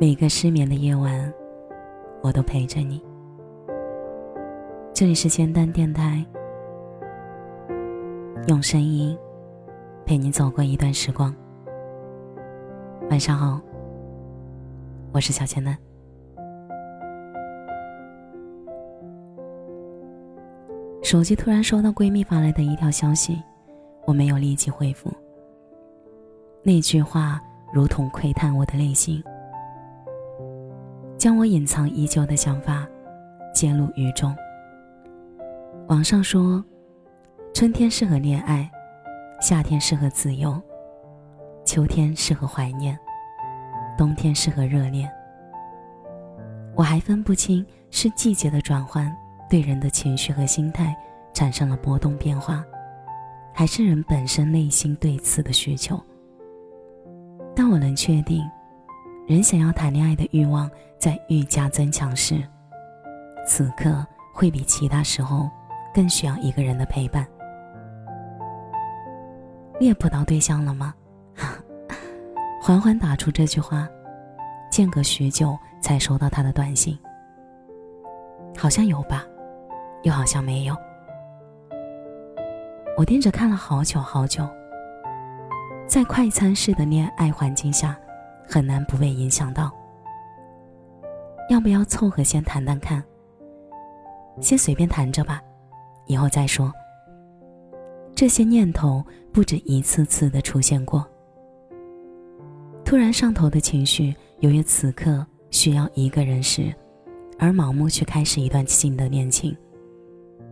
每个失眠的夜晚，我都陪着你。这里是仙丹电台，用声音陪你走过一段时光。晚上好，我是小仙丹。手机突然收到闺蜜发来的一条消息，我没有立即回复。那句话如同窥探我的内心。将我隐藏已久的想法揭露于众。网上说，春天适合恋爱，夏天适合自由，秋天适合怀念，冬天适合热恋。我还分不清是季节的转换对人的情绪和心态产生了波动变化，还是人本身内心对此的需求。但我能确定。人想要谈恋爱的欲望在愈加增强时，此刻会比其他时候更需要一个人的陪伴。猎捕到对象了吗？缓缓打出这句话，间隔许久才收到他的短信。好像有吧，又好像没有。我盯着看了好久好久，在快餐式的恋爱环境下。很难不被影响到。要不要凑合先谈谈看？先随便谈着吧，以后再说。这些念头不止一次次的出现过。突然上头的情绪，由于此刻需要一个人时，而盲目去开始一段新的恋情，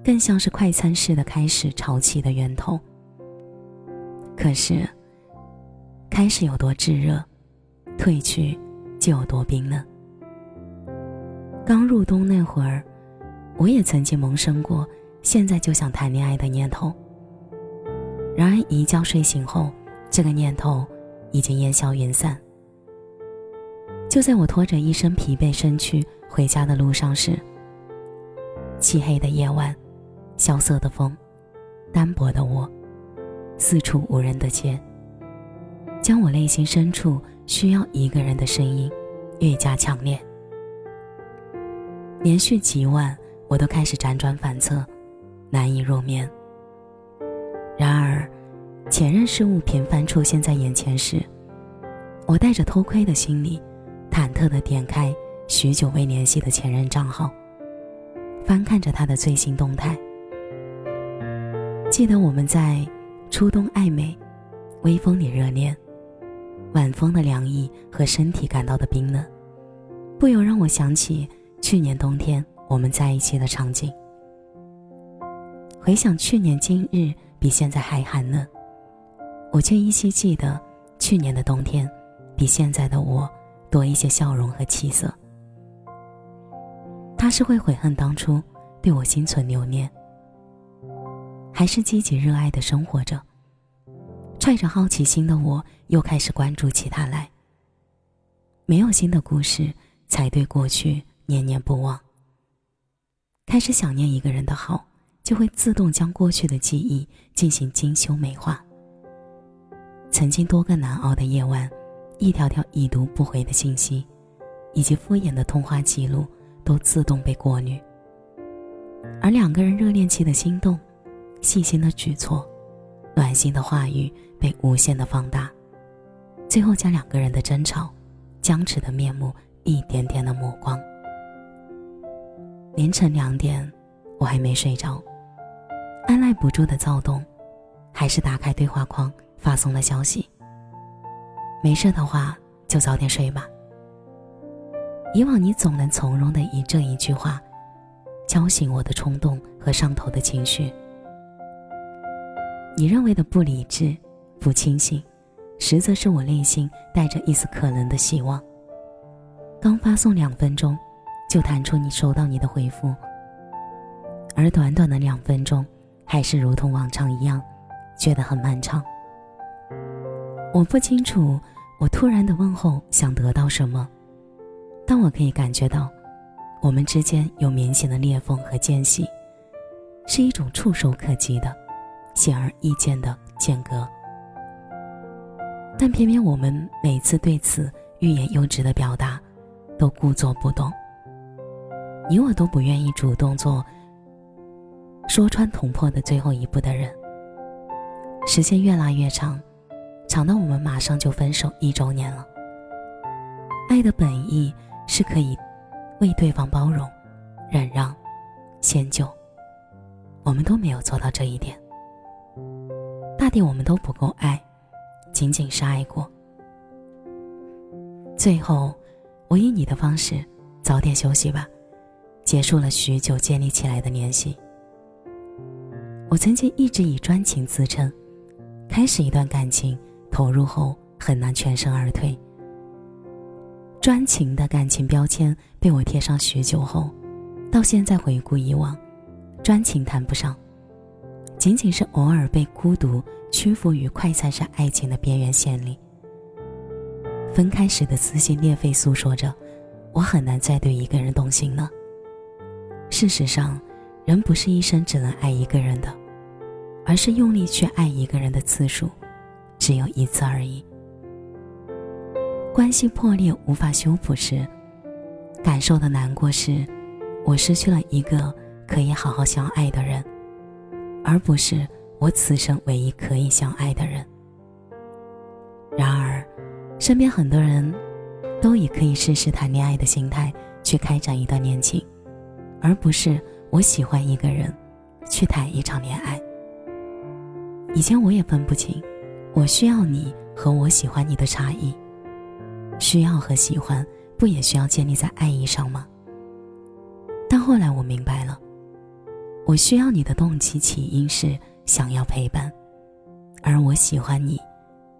更像是快餐式的开始潮起的源头。可是，开始有多炙热？退去就有多冰冷。刚入冬那会儿，我也曾经萌生过现在就想谈恋爱的念头。然而一觉睡醒后，这个念头已经烟消云散。就在我拖着一身疲惫身躯回家的路上时，漆黑的夜晚，萧瑟的风，单薄的我，四处无人的街，将我内心深处。需要一个人的声音，越加强烈。连续几晚，我都开始辗转反侧，难以入眠。然而，前任事物频繁出现在眼前时，我带着偷窥的心理，忐忑地点开许久未联系的前任账号，翻看着他的最新动态。记得我们在初冬暧昧，微风里热恋。晚风的凉意和身体感到的冰冷，不由让我想起去年冬天我们在一起的场景。回想去年今日比现在还寒冷，我却依稀记得去年的冬天比现在的我多一些笑容和气色。他是会悔恨当初对我心存留恋，还是积极热爱的生活着？揣着好奇心的我，又开始关注起他来。没有新的故事，才对过去念念不忘。开始想念一个人的好，就会自动将过去的记忆进行精修美化。曾经多个难熬的夜晚，一条条已读不回的信息，以及敷衍的通话记录，都自动被过滤。而两个人热恋期的心动，细心的举措，暖心的话语。被无限的放大，最后将两个人的争吵、僵持的面目一点点的抹光。凌晨两点，我还没睡着，按耐不住的躁动，还是打开对话框发送了消息。没事的话就早点睡吧。以往你总能从容的以这一句话，敲醒我的冲动和上头的情绪。你认为的不理智。不清醒，实则是我内心带着一丝可能的希望。刚发送两分钟，就弹出你收到你的回复，而短短的两分钟，还是如同往常一样，觉得很漫长。我不清楚我突然的问候想得到什么，但我可以感觉到，我们之间有明显的裂缝和间隙，是一种触手可及的、显而易见的间隔。但偏偏我们每次对此欲言又止的表达，都故作不懂。你我都不愿意主动做说穿捅破的最后一步的人。时间越拉越长，长到我们马上就分手一周年了。爱的本意是可以为对方包容、忍让、迁就，我们都没有做到这一点。大抵我们都不够爱，仅仅是爱过。最后，我以你的方式早点休息吧，结束了许久建立起来的联系。我曾经一直以专情自称，开始一段感情，投入后很难全身而退。专情的感情标签被我贴上许久后，到现在回顾以往，专情谈不上。仅仅是偶尔被孤独屈服于快餐式爱情的边缘线里。分开时的撕心裂肺诉说着，我很难再对一个人动心了。事实上，人不是一生只能爱一个人的，而是用力去爱一个人的次数，只有一次而已。关系破裂无法修补时，感受的难过是，我失去了一个可以好好相爱的人。而不是我此生唯一可以相爱的人。然而，身边很多人都以可以试试谈恋爱的心态去开展一段恋情，而不是我喜欢一个人去谈一场恋爱。以前我也分不清，我需要你和我喜欢你的差异。需要和喜欢不也需要建立在爱意上吗？但后来我明白了。我需要你的动机起因是想要陪伴，而我喜欢你，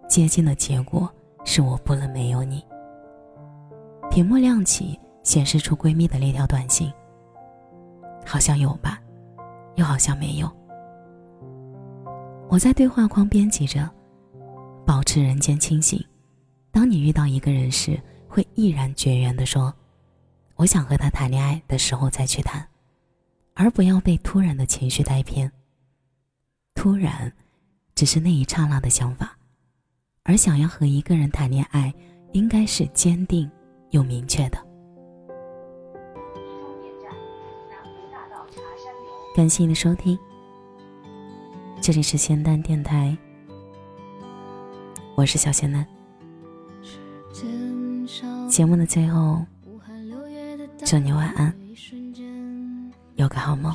接近的结果是我不能没有你。屏幕亮起，显示出闺蜜的那条短信。好像有吧，又好像没有。我在对话框编辑着，保持人间清醒。当你遇到一个人时，会毅然决然的说：“我想和他谈恋爱的时候再去谈。”而不要被突然的情绪带偏。突然，只是那一刹那的想法，而想要和一个人谈恋爱，应该是坚定又明确的。感谢你的收听，这里是仙丹电台，我是小仙丹。节目的最后，祝你晚安。有个好梦